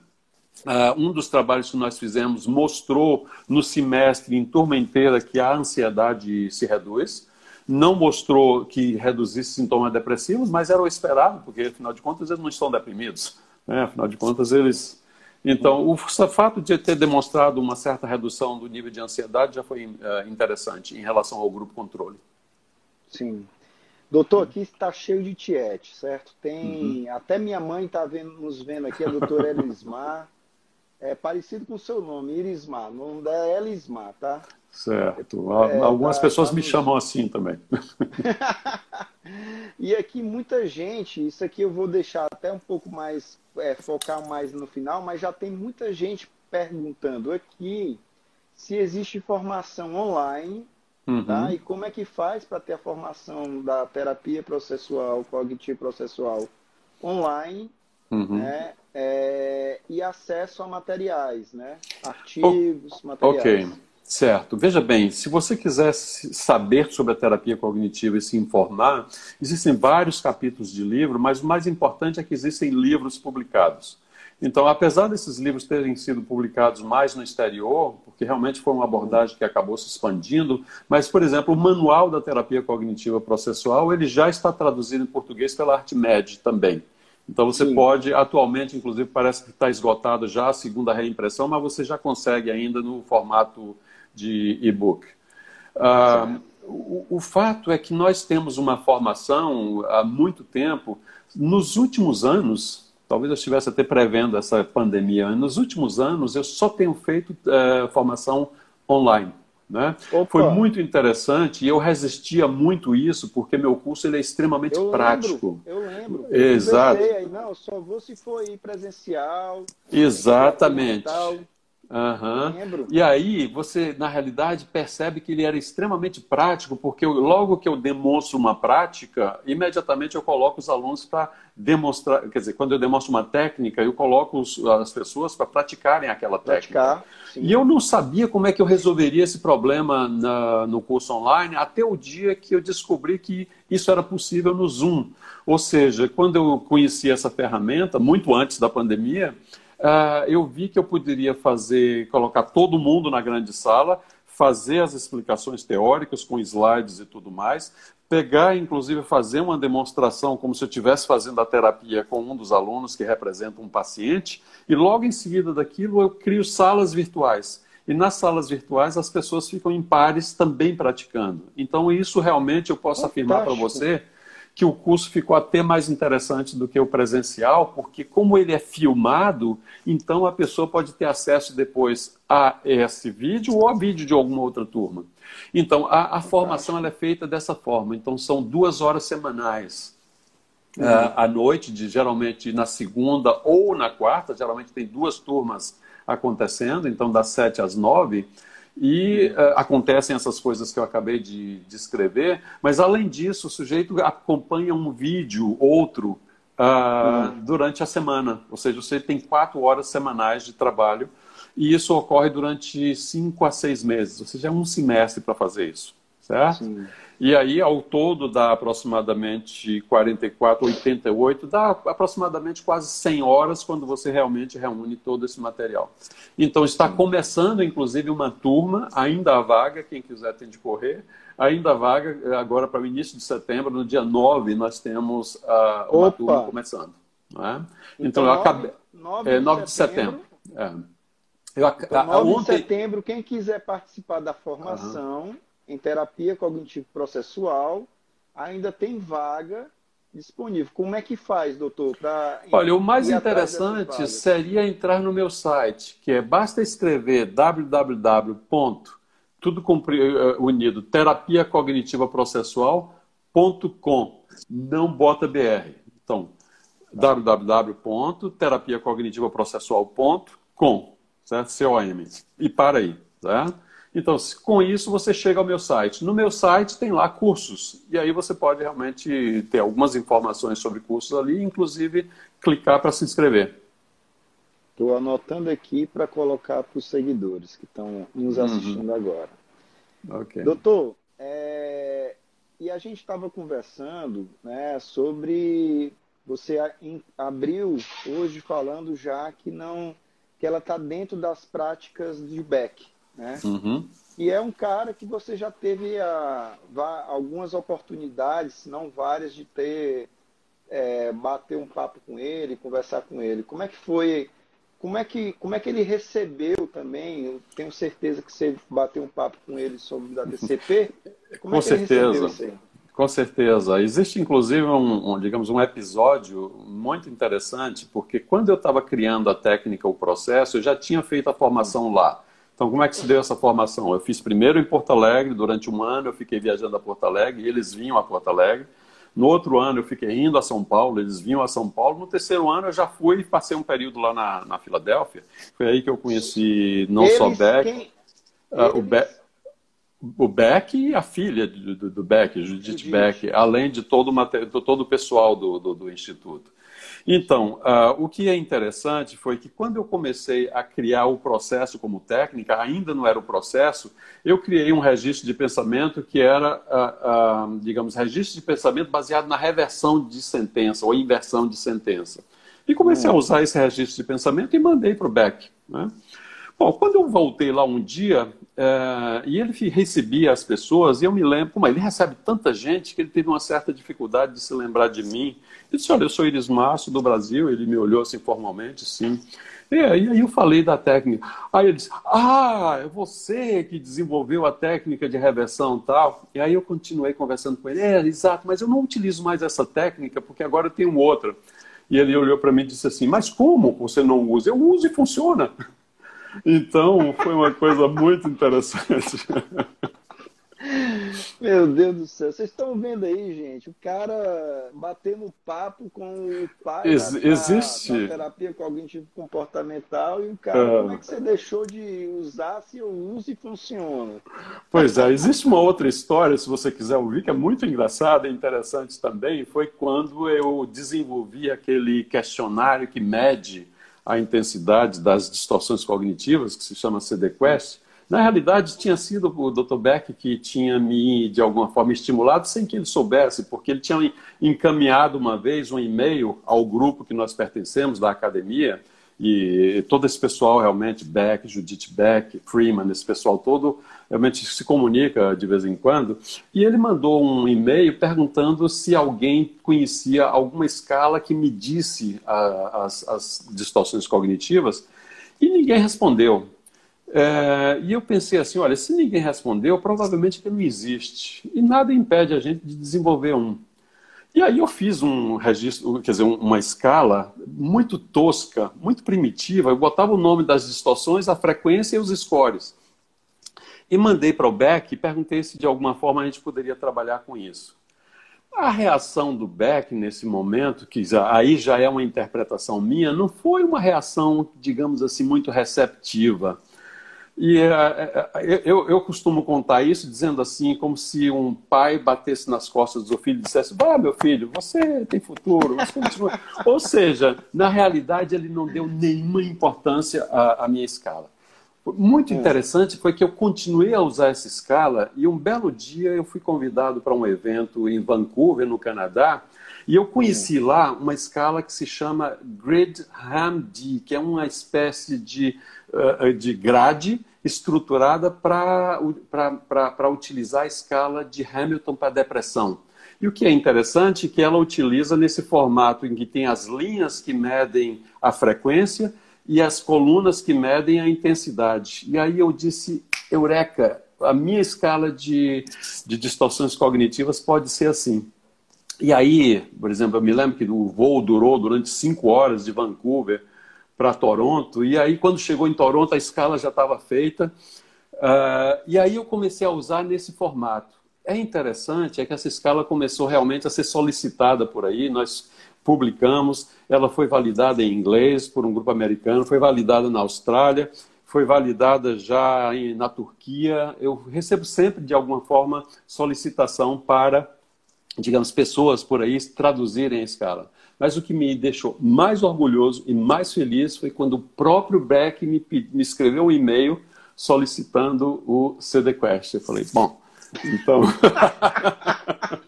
Uh, um dos trabalhos que nós fizemos mostrou no semestre, em turma inteira, que a ansiedade se reduz não mostrou que reduzisse sintomas depressivos, mas era o esperado, porque afinal de contas eles não estão deprimidos. Né? Afinal de contas eles. Então, o fato de ter demonstrado uma certa redução do nível de ansiedade já foi uh, interessante em relação ao grupo controle. Sim. Doutor, aqui está cheio de tiete, certo? Tem. Uhum. Até minha mãe está nos vendo aqui, a doutora Elismar. É parecido com o seu nome, Irismar. O nome dela é Elismar, tá? Certo. É, Algumas tá, pessoas tá me chamam assim também. e aqui muita gente, isso aqui eu vou deixar até um pouco mais, é, focar mais no final, mas já tem muita gente perguntando aqui se existe formação online, uhum. tá? E como é que faz para ter a formação da terapia processual, cognitivo processual online, uhum. né? É, e acesso a materiais, né? Artigos, materiais. Ok. Certo. Veja bem, se você quiser saber sobre a terapia cognitiva e se informar, existem vários capítulos de livro, mas o mais importante é que existem livros publicados. Então, apesar desses livros terem sido publicados mais no exterior, porque realmente foi uma abordagem que acabou se expandindo, mas, por exemplo, o Manual da Terapia Cognitiva Processual, ele já está traduzido em português pela ArtMed também. Então você Sim. pode, atualmente, inclusive, parece que está esgotado já a segunda reimpressão, mas você já consegue ainda no formato de e-book. Uh, o, o, fato é que nós temos uma formação há muito tempo. Nos últimos anos, talvez eu estivesse até prevendo essa pandemia, nos últimos anos eu só tenho feito uh, formação online. Né? Foi muito interessante e eu resistia muito isso porque meu curso ele é extremamente eu prático. Lembro, eu lembro. Exato. Eu pensei, não, só vou se for ir presencial. Exatamente. Uhum. E aí você, na realidade, percebe que ele era extremamente prático, porque eu, logo que eu demonstro uma prática, imediatamente eu coloco os alunos para demonstrar, quer dizer, quando eu demonstro uma técnica, eu coloco os, as pessoas para praticarem aquela técnica. e eu não sabia como é que eu resolveria esse problema na, no curso online, até o dia que eu descobri que isso era possível no Zoom. Ou seja, quando eu conheci essa ferramenta, muito antes da pandemia, uh, eu vi que eu poderia fazer, colocar todo mundo na grande sala, fazer as explicações teóricas com slides e tudo mais, pegar, inclusive, fazer uma demonstração como se eu estivesse fazendo a terapia com um dos alunos que representa um paciente, e logo em seguida daquilo eu crio salas virtuais. E nas salas virtuais as pessoas ficam em pares também praticando. Então, isso realmente eu posso Fantástico. afirmar para você que o curso ficou até mais interessante do que o presencial, porque como ele é filmado, então a pessoa pode ter acesso depois a esse vídeo ou a vídeo de alguma outra turma. Então, a, a formação é feita dessa forma. Então, são duas horas semanais. Uhum. Uh, à noite, de, geralmente na segunda ou na quarta, geralmente tem duas turmas acontecendo, então das sete às nove. E uh, acontecem essas coisas que eu acabei de descrever, mas além disso, o sujeito acompanha um vídeo, outro, uh, uhum. durante a semana. Ou seja, você tem quatro horas semanais de trabalho e isso ocorre durante cinco a seis meses, ou seja, é um semestre para fazer isso, certo? Sim. E aí, ao todo, dá aproximadamente 44, 88, dá aproximadamente quase 100 horas quando você realmente reúne todo esse material. Então, está começando, inclusive, uma turma, ainda há vaga, quem quiser tem de correr, ainda há vaga, agora para o início de setembro, no dia 9, nós temos uh, uma Opa. turma começando. É? Então, então, eu acabei. 9 de, é, 9 de setembro. setembro. É. Eu, então, 9 ontem... de setembro, quem quiser participar da formação. Uhum em terapia cognitivo-processual, ainda tem vaga disponível. Como é que faz, doutor? Pra Olha, o mais interessante seria entrar no meu site, que é basta escrever www. tudo eh, unido, terapia cognitiva processual.com, não bota BR. Então, tá. www.terapiacognitivaprocessual.com, certo? C-O-M. E para aí, certo? Então, com isso, você chega ao meu site. No meu site tem lá cursos. E aí você pode realmente ter algumas informações sobre cursos ali, inclusive clicar para se inscrever. Estou anotando aqui para colocar para os seguidores que estão nos uhum. assistindo uhum. agora. Okay. Doutor, é... e a gente estava conversando né, sobre você abriu hoje falando já que não que ela está dentro das práticas de Beck, né? Uhum. E é um cara que você já teve a, algumas oportunidades, se não várias, de ter é, bater um papo com ele, conversar com ele. Como é que foi como é que, como é que ele recebeu também? Eu tenho certeza que você bateu um papo com ele sobre da DCP. Como com é certeza. Com certeza. Existe inclusive um, um, digamos, um episódio muito interessante, porque quando eu estava criando a técnica, o processo, eu já tinha feito a formação lá. Então, como é que se deu essa formação? Eu fiz primeiro em Porto Alegre, durante um ano eu fiquei viajando a Porto Alegre, e eles vinham a Porto Alegre. No outro ano eu fiquei indo a São Paulo, eles vinham a São Paulo. No terceiro ano eu já fui e passei um período lá na, na Filadélfia. Foi aí que eu conheci não eles, só Beck, quem... uh, o, Be o Beck e a filha do, do, do Beck, Judith Beck, além de todo o, todo o pessoal do, do, do Instituto. Então, uh, o que é interessante foi que quando eu comecei a criar o processo como técnica, ainda não era o processo, eu criei um registro de pensamento que era, uh, uh, digamos, registro de pensamento baseado na reversão de sentença ou inversão de sentença. E comecei a hum. usar esse registro de pensamento e mandei para o Beck. Né? Bom, quando eu voltei lá um dia, é, e ele recebia as pessoas, e eu me lembro, como ele recebe tanta gente que ele teve uma certa dificuldade de se lembrar de mim. Ele disse, olha, eu sou Iris Márcio do Brasil, ele me olhou assim formalmente, sim. E aí eu falei da técnica. Aí ele disse, ah, é você que desenvolveu a técnica de reversão tal. E aí eu continuei conversando com ele, é, exato, mas eu não utilizo mais essa técnica, porque agora eu tenho outra. E ele olhou para mim e disse assim, mas como você não usa? Eu uso e funciona. Então, foi uma coisa muito interessante. Meu Deus do céu, vocês estão vendo aí, gente, o cara batendo papo com o pai Ex da, existe. Da, terapia cognitivo comportamental e o cara, é. como é que você deixou de usar se eu uso e funciona? Pois é, existe uma outra história, se você quiser ouvir, que é muito engraçada e interessante também, foi quando eu desenvolvi aquele questionário que mede a intensidade das distorções cognitivas, que se chama CD-Quest, na realidade tinha sido o Dr. Beck que tinha me, de alguma forma, estimulado sem que ele soubesse, porque ele tinha encaminhado uma vez um e-mail ao grupo que nós pertencemos, da academia, e todo esse pessoal realmente, Beck, Judith Beck, Freeman, esse pessoal todo, realmente se comunica de vez em quando. E ele mandou um e-mail perguntando se alguém conhecia alguma escala que medisse a, as, as distorções cognitivas. E ninguém respondeu. É, e eu pensei assim, olha, se ninguém respondeu, provavelmente que não existe. E nada impede a gente de desenvolver um. E aí eu fiz um registro, quer dizer, uma escala muito tosca, muito primitiva. Eu botava o nome das distorções, a frequência e os scores. E mandei para o Beck e perguntei se de alguma forma a gente poderia trabalhar com isso. A reação do Beck nesse momento, que aí já é uma interpretação minha, não foi uma reação, digamos assim, muito receptiva. E é, eu, eu costumo contar isso dizendo assim, como se um pai batesse nas costas do filho e dissesse: Vá, meu filho, você tem futuro. Você. Ou seja, na realidade, ele não deu nenhuma importância à, à minha escala. Muito interessante foi que eu continuei a usar essa escala e um belo dia eu fui convidado para um evento em Vancouver, no Canadá, e eu conheci lá uma escala que se chama Grid Ham-D, que é uma espécie de, uh, de grade estruturada para utilizar a escala de Hamilton para depressão. E o que é interessante é que ela utiliza nesse formato em que tem as linhas que medem a frequência e as colunas que medem a intensidade. E aí eu disse, eureka, a minha escala de, de distorções cognitivas pode ser assim. E aí, por exemplo, eu me lembro que o voo durou durante cinco horas de Vancouver para Toronto. E aí, quando chegou em Toronto, a escala já estava feita. Uh, e aí eu comecei a usar nesse formato. É interessante é que essa escala começou realmente a ser solicitada por aí. Nós publicamos, ela foi validada em inglês por um grupo americano, foi validada na Austrália, foi validada já na Turquia. Eu recebo sempre, de alguma forma, solicitação para, digamos, pessoas por aí traduzirem a escala. Mas o que me deixou mais orgulhoso e mais feliz foi quando o próprio Beck me, me escreveu um e-mail solicitando o CD Quest. Eu falei, bom, então.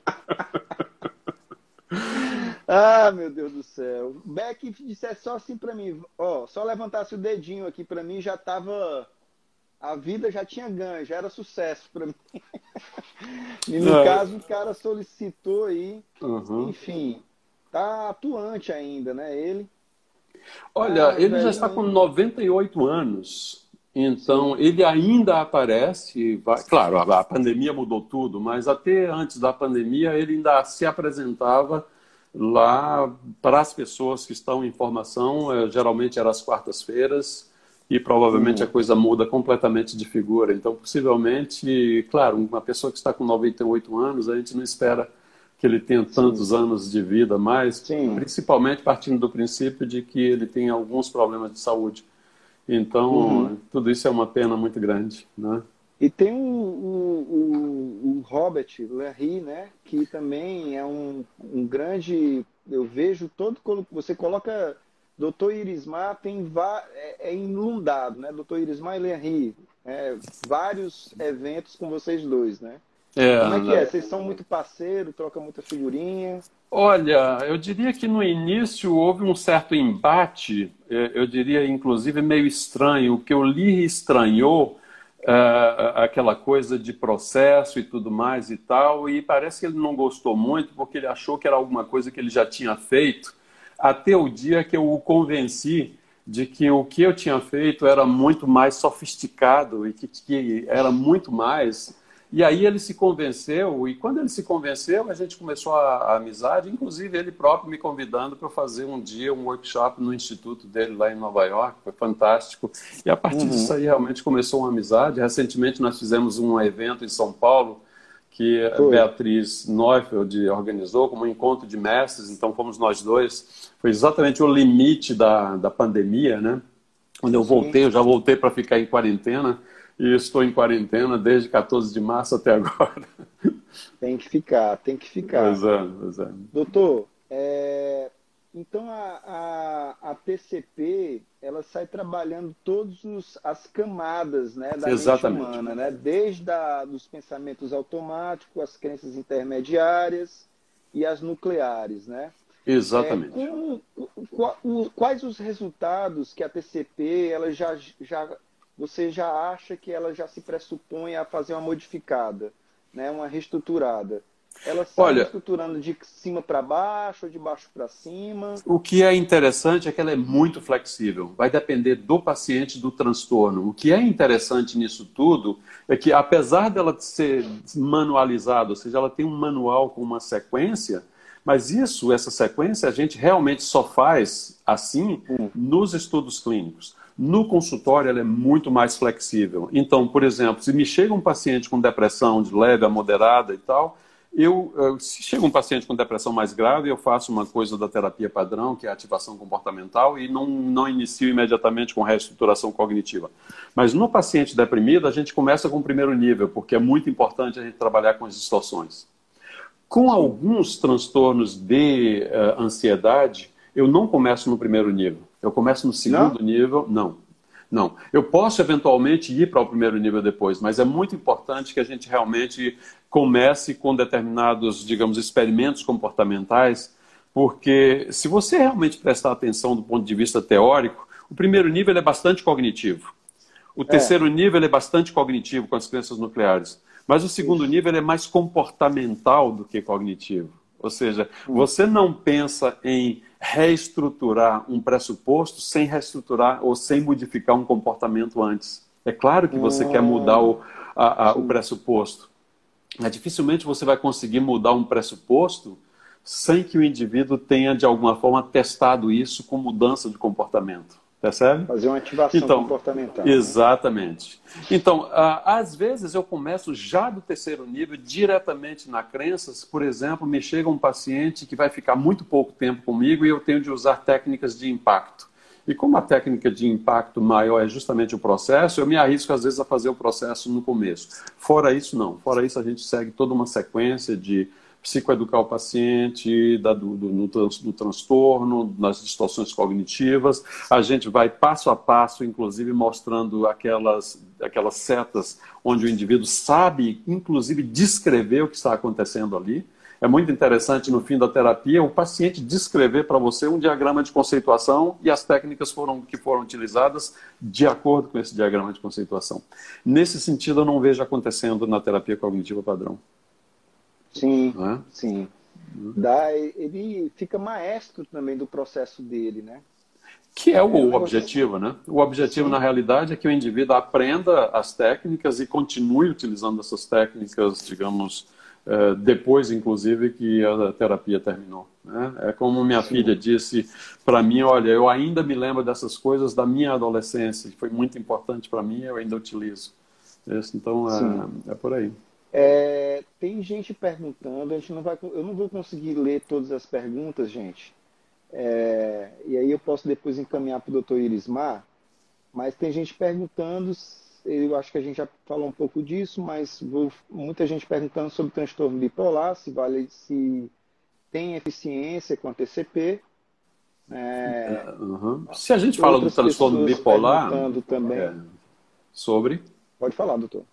ah, meu Deus do céu. Beck dissesse só assim para mim, ó, só levantasse o dedinho aqui para mim já tava a vida já tinha ganho, já era sucesso para mim. e no é. caso o cara solicitou aí, uhum. enfim, tá atuante ainda, né? Ele. Olha, ah, ele velho, já está com 98 anos. Então, Sim. ele ainda aparece. Vai... Claro, a, a pandemia mudou tudo, mas até antes da pandemia ele ainda se apresentava lá para as pessoas que estão em formação. Eh, geralmente era às quartas-feiras e provavelmente uhum. a coisa muda completamente de figura. Então, possivelmente, claro, uma pessoa que está com 98 anos, a gente não espera que ele tenha tantos Sim. anos de vida mais, Sim. principalmente partindo do princípio de que ele tem alguns problemas de saúde. Então, uhum. tudo isso é uma pena muito grande, né? E tem o, o, o, o Robert Larry, né? Que também é um, um grande... Eu vejo todo... Quando você coloca Doutor Irismar, tem é, é inundado, né? Doutor Irismar e Larry. É, vários eventos com vocês dois, né? É, Como é que é? Vocês são muito parceiros, trocam muita figurinha? Olha, eu diria que no início houve um certo embate, é, eu diria inclusive meio estranho. O que eu li estranhou uh, aquela coisa de processo e tudo mais e tal, e parece que ele não gostou muito porque ele achou que era alguma coisa que ele já tinha feito, até o dia que eu o convenci de que o que eu tinha feito era muito mais sofisticado e que, que era muito mais e aí ele se convenceu, e quando ele se convenceu, a gente começou a, a amizade, inclusive ele próprio me convidando para fazer um dia um workshop no instituto dele lá em Nova York, foi fantástico. E a partir uhum. disso aí realmente começou uma amizade. Recentemente nós fizemos um evento em São Paulo, que a Beatriz Neufeld organizou como um encontro de mestres, então fomos nós dois. Foi exatamente o limite da, da pandemia, né? Quando eu voltei, eu já voltei para ficar em quarentena, e estou em quarentena desde 14 de março até agora. Tem que ficar, tem que ficar. Pois é, pois é. Doutor, é, então a, a, a, TCP ela sai trabalhando todas as camadas né, da Exatamente. mente humana, né? desde a, dos pensamentos automáticos, as crenças intermediárias e as nucleares. Né? Exatamente. É, com, quais os resultados que a TCP ela já, já você já acha que ela já se pressupõe a fazer uma modificada, né, uma reestruturada. Ela está Olha, reestruturando de cima para baixo ou de baixo para cima? O que é interessante é que ela é muito flexível. Vai depender do paciente, do transtorno. O que é interessante nisso tudo é que, apesar dela ser manualizada, ou seja, ela tem um manual com uma sequência, mas isso, essa sequência, a gente realmente só faz assim hum. nos estudos clínicos. No consultório, ela é muito mais flexível. Então, por exemplo, se me chega um paciente com depressão de leve a moderada e tal, eu, se chega um paciente com depressão mais grave, eu faço uma coisa da terapia padrão, que é a ativação comportamental, e não, não inicio imediatamente com reestruturação cognitiva. Mas no paciente deprimido, a gente começa com o primeiro nível, porque é muito importante a gente trabalhar com as distorções. Com alguns transtornos de uh, ansiedade, eu não começo no primeiro nível. Eu começo no segundo não? nível? Não. Não. Eu posso eventualmente ir para o primeiro nível depois, mas é muito importante que a gente realmente comece com determinados, digamos, experimentos comportamentais, porque se você realmente prestar atenção do ponto de vista teórico, o primeiro nível é bastante cognitivo. O é. terceiro nível é bastante cognitivo com as crenças nucleares. Mas o segundo Isso. nível é mais comportamental do que cognitivo. Ou seja, hum. você não pensa em reestruturar um pressuposto sem reestruturar ou sem modificar um comportamento antes. É claro que você quer mudar o, a, a, o pressuposto, mas dificilmente você vai conseguir mudar um pressuposto sem que o indivíduo tenha, de alguma forma, testado isso com mudança de comportamento. Percebe? Fazer uma ativação então, comportamental. Exatamente. Então, às vezes eu começo já do terceiro nível, diretamente na crenças. Por exemplo, me chega um paciente que vai ficar muito pouco tempo comigo e eu tenho de usar técnicas de impacto. E como a técnica de impacto maior é justamente o processo, eu me arrisco às vezes a fazer o processo no começo. Fora isso, não. Fora isso, a gente segue toda uma sequência de psicoeducar o paciente da, do, do, no, no transtorno, nas distorções cognitivas. A gente vai passo a passo, inclusive mostrando aquelas, aquelas setas onde o indivíduo sabe, inclusive, descrever o que está acontecendo ali. É muito interessante no fim da terapia o paciente descrever para você um diagrama de conceituação e as técnicas foram, que foram utilizadas de acordo com esse diagrama de conceituação. Nesse sentido, eu não vejo acontecendo na terapia cognitiva padrão. Sim, é? sim. Dá, ele fica maestro também do processo dele, né? Que é o é, objetivo, né? O objetivo, sim. na realidade, é que o indivíduo aprenda as técnicas e continue utilizando essas técnicas, digamos, é, depois, inclusive, que a terapia terminou. Né? É como minha sim. filha disse para mim: olha, eu ainda me lembro dessas coisas da minha adolescência, que foi muito importante para mim, eu ainda utilizo. Então, é, é por aí. É, tem gente perguntando, a gente não vai, eu não vou conseguir ler todas as perguntas, gente. É, e aí eu posso depois encaminhar para o doutor Irismar, mas tem gente perguntando, eu acho que a gente já falou um pouco disso, mas vou, muita gente perguntando sobre transtorno bipolar, se vale, se tem eficiência com a TCP. É, uhum. Se a gente fala do transtorno bipolar, também. É, sobre. Pode falar, doutor.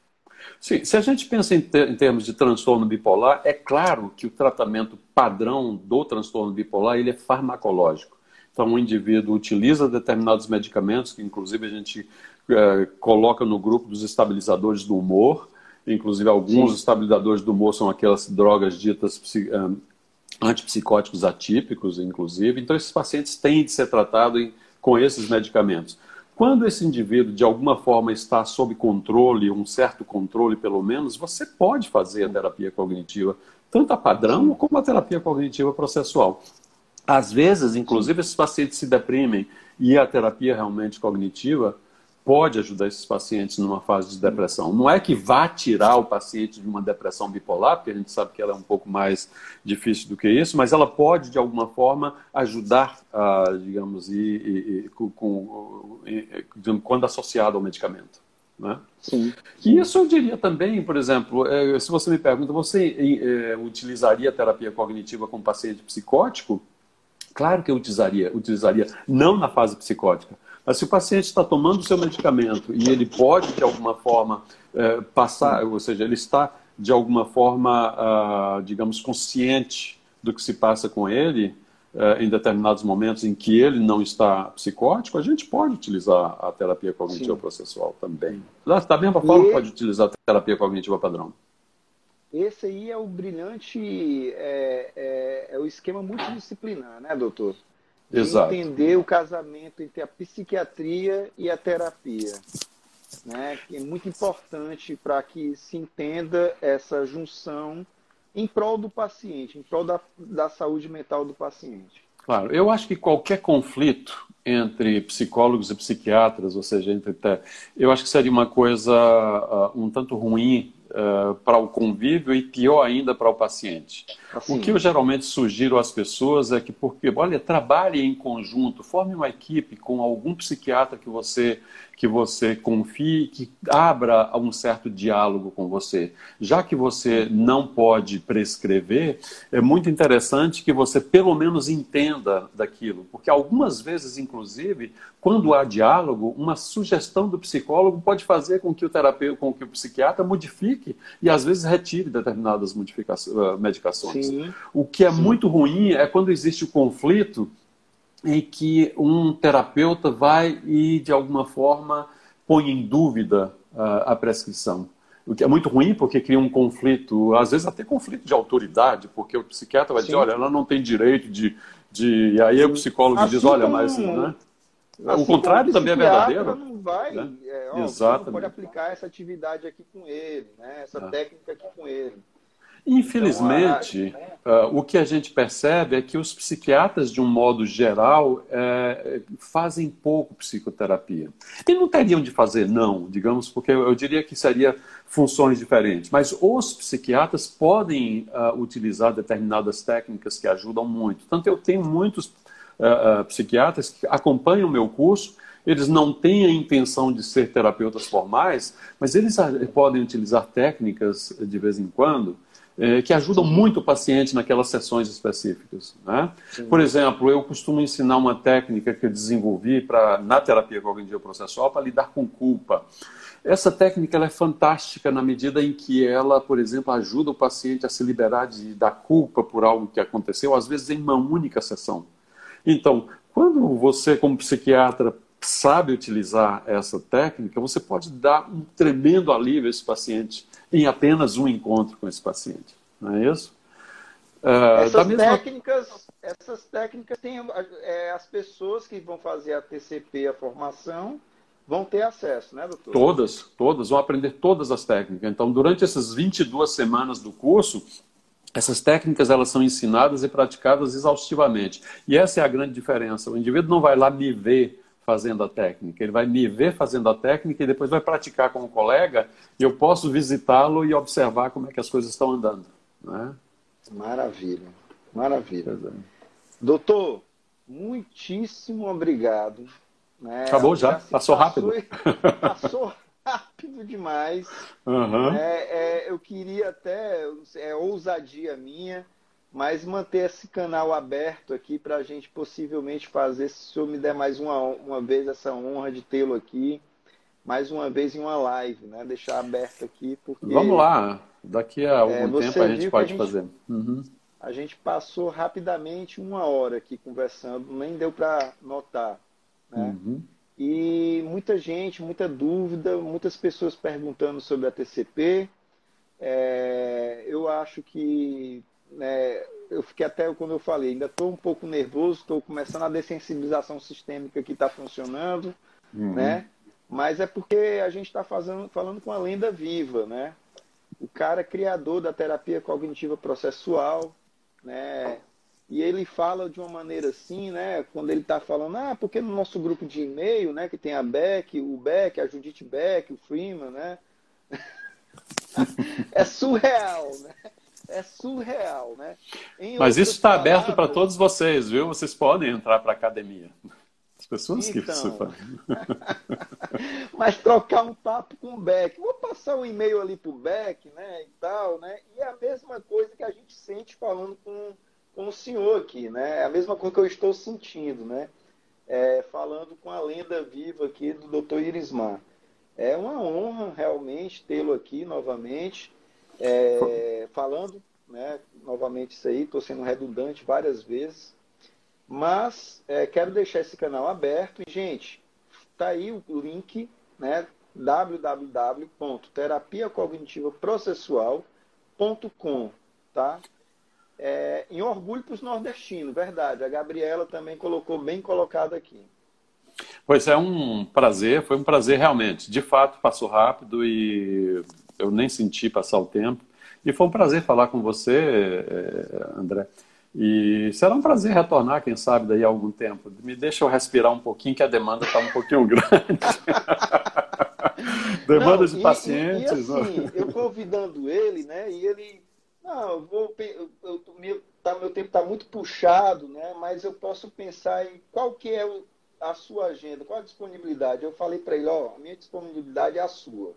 Sim, se a gente pensa em, ter, em, termos de transtorno bipolar, é claro que o tratamento padrão do transtorno bipolar ele é farmacológico. Então, o indivíduo utiliza determinados medicamentos, que inclusive a gente é, coloca no grupo dos estabilizadores do humor. Inclusive, alguns Sim. estabilizadores do humor são aquelas drogas ditas um, é, antipsicóticos atípicos, inclusive. Então, esses pacientes têm de ser tratados com esses medicamentos. Quando esse indivíduo, de alguma forma, está sob controle, um certo controle pelo menos, você pode fazer a terapia cognitiva, tanto a padrão como a terapia cognitiva processual. Às vezes, inclusive, esses pacientes se deprimem e a terapia realmente cognitiva pode ajudar esses pacientes numa fase de depressão. Não é que vá tirar o paciente de uma depressão bipolar, porque a gente sabe que ela é um pouco mais difícil do que isso, mas ela pode, de alguma forma, ajudar, uh, digamos, e, e, e com, e, quando associado ao medicamento. Né? Sim, E isso eu diria também, por exemplo, é, se você me pergunta, você é, utilizaria terapia cognitiva com paciente psicótico? Claro que eu utilizaria, utilizaria, não na fase psicótica, se o paciente está tomando o seu medicamento e ele pode, de alguma forma, é, passar, ou seja, ele está, de alguma forma, ah, digamos, consciente do que se passa com ele, é, em determinados momentos em que ele não está psicótico, a gente pode utilizar a terapia cognitiva Sim. processual também. Da mesma forma, e... pode utilizar a terapia cognitiva padrão. Esse aí é o brilhante, é, é, é o esquema multidisciplinar, né, doutor? Exato. entender o casamento entre a psiquiatria e a terapia. Né? Que é muito importante para que se entenda essa junção em prol do paciente, em prol da, da saúde mental do paciente. Claro, eu acho que qualquer conflito entre psicólogos e psiquiatras, ou seja, entre eu acho que seria uma coisa uh, um tanto ruim uh, para o convívio e pior ainda para o paciente. Assim. O que eu geralmente sugiro às pessoas é que, porque, olha, trabalhe em conjunto, forme uma equipe com algum psiquiatra que você que você confie, que abra um certo diálogo com você. Já que você não pode prescrever, é muito interessante que você pelo menos entenda daquilo, porque algumas vezes, inclusive, quando há diálogo, uma sugestão do psicólogo pode fazer com que o terapeuta, com que o psiquiatra modifique e às vezes retire determinadas uh, medicações. Sim. O que é Sim. muito ruim é quando existe o conflito em que um terapeuta vai e, de alguma forma, põe em dúvida uh, a prescrição. O que é muito ruim porque cria um conflito, às vezes até conflito de autoridade, porque o psiquiatra vai Sim. dizer, olha, ela não tem direito de. de... E aí Sim. o psicólogo assim diz, olha, mas. Né? Assim o contrário também é verdadeiro. Não vai, né? é, ó, Exatamente. não pode aplicar essa atividade aqui com ele, né? essa é. técnica aqui com ele. Infelizmente, uh, o que a gente percebe é que os psiquiatras, de um modo geral, é, fazem pouco psicoterapia. E não teriam de fazer, não, digamos, porque eu diria que seria funções diferentes. Mas os psiquiatras podem uh, utilizar determinadas técnicas que ajudam muito. Tanto eu tenho muitos uh, psiquiatras que acompanham o meu curso, eles não têm a intenção de ser terapeutas formais, mas eles podem utilizar técnicas de vez em quando eh, que ajudam muito o paciente naquelas sessões específicas. Né? Por exemplo, eu costumo ensinar uma técnica que eu desenvolvi pra, na terapia cognitivo processual para lidar com culpa. Essa técnica é fantástica na medida em que ela, por exemplo, ajuda o paciente a se liberar de, da culpa por algo que aconteceu, às vezes em uma única sessão. Então, quando você, como psiquiatra, sabe utilizar essa técnica, você pode dar um tremendo alívio a esse paciente em apenas um encontro com esse paciente. Não é isso? Uh, essas, mesma... técnicas, essas técnicas têm é, as pessoas que vão fazer a TCP, a formação, vão ter acesso, né, doutor? Todas, todas, vão aprender todas as técnicas. Então, durante essas 22 semanas do curso, essas técnicas elas são ensinadas e praticadas exaustivamente. E essa é a grande diferença. O indivíduo não vai lá me ver fazendo a técnica, ele vai me ver fazendo a técnica e depois vai praticar com um colega e eu posso visitá-lo e observar como é que as coisas estão andando. Né? Maravilha, maravilha. É. Doutor, muitíssimo obrigado né? Acabou já? Passou, passou rápido? Passou rápido demais. Uhum. É, é, eu queria até, é ousadia minha, mas manter esse canal aberto aqui para a gente possivelmente fazer, se o senhor me der mais uma, uma vez essa honra de tê-lo aqui, mais uma vez em uma live, né? Deixar aberto aqui. Porque, Vamos lá, daqui a algum é, tempo a gente pode a gente, fazer. Uhum. A gente passou rapidamente uma hora aqui conversando, nem deu para notar. Né? Uhum. E muita gente, muita dúvida, muitas pessoas perguntando sobre a TCP. É, eu acho que né, eu fiquei até quando eu falei, ainda estou um pouco nervoso, estou começando a dessensibilização sistêmica que está funcionando, uhum. né? Mas é porque a gente está falando com a lenda viva, né? O cara criador da terapia cognitiva processual, né? E ele fala de uma maneira assim, né? Quando ele está falando, ah, porque no nosso grupo de e-mail, né? Que tem a Beck, o Beck, a Judith Beck, o Freeman, né? é surreal, né? É surreal, né? Em Mas isso está palavras... aberto para todos vocês, viu? Vocês podem entrar para a academia. As pessoas então... que isso Mas trocar um papo com o Beck. Vou passar um e-mail ali para o Beck, né? E tal, né? E é a mesma coisa que a gente sente falando com com o senhor aqui, né? É a mesma coisa que eu estou sentindo, né? É, falando com a lenda viva aqui do Dr. Irismar. É uma honra realmente tê-lo aqui novamente, é, falando, né? Novamente isso aí, estou sendo redundante várias vezes, mas é, quero deixar esse canal aberto e gente, tá aí o link, né? www.terapiacognitivaprocessual.com, tá? é, em orgulho para os nordestinos, verdade. A Gabriela também colocou bem colocado aqui. Pois é um prazer, foi um prazer realmente. De fato, passou rápido e eu nem senti passar o tempo. E foi um prazer falar com você, é, André. E será um prazer retornar, quem sabe, daí a algum tempo. Me deixa eu respirar um pouquinho, que a demanda está um pouquinho grande. demanda Não, de pacientes. E, e assim, eu convidando ele, né? E ele não, eu vou, eu, eu, meu, tá, meu tempo está muito puxado, né? Mas eu posso pensar em qual que é o, a sua agenda, qual a disponibilidade. Eu falei para ele, ó, a minha disponibilidade é a sua.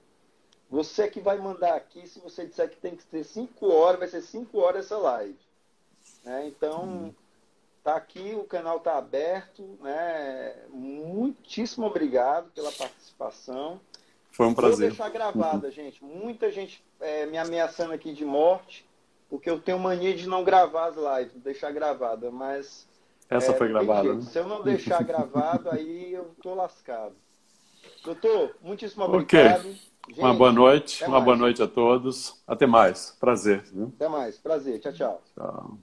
Você que vai mandar aqui, se você disser que tem que ter cinco horas, vai ser cinco horas essa live. Né? Então, hum. tá aqui, o canal está aberto, né? Muitíssimo obrigado pela participação. Foi um prazer. Vou deixar gravada, gente. Muita gente é, me ameaçando aqui de morte porque eu tenho mania de não gravar as lives, deixar gravada, mas. Essa é, foi gravada. Né? Se eu não deixar gravado, aí eu tô lascado. Doutor, muitíssimo obrigado. Okay. Gente, uma boa noite, uma mais. boa noite a todos. Até mais. Prazer. Viu? Até mais. Prazer. Tchau, tchau. Tchau.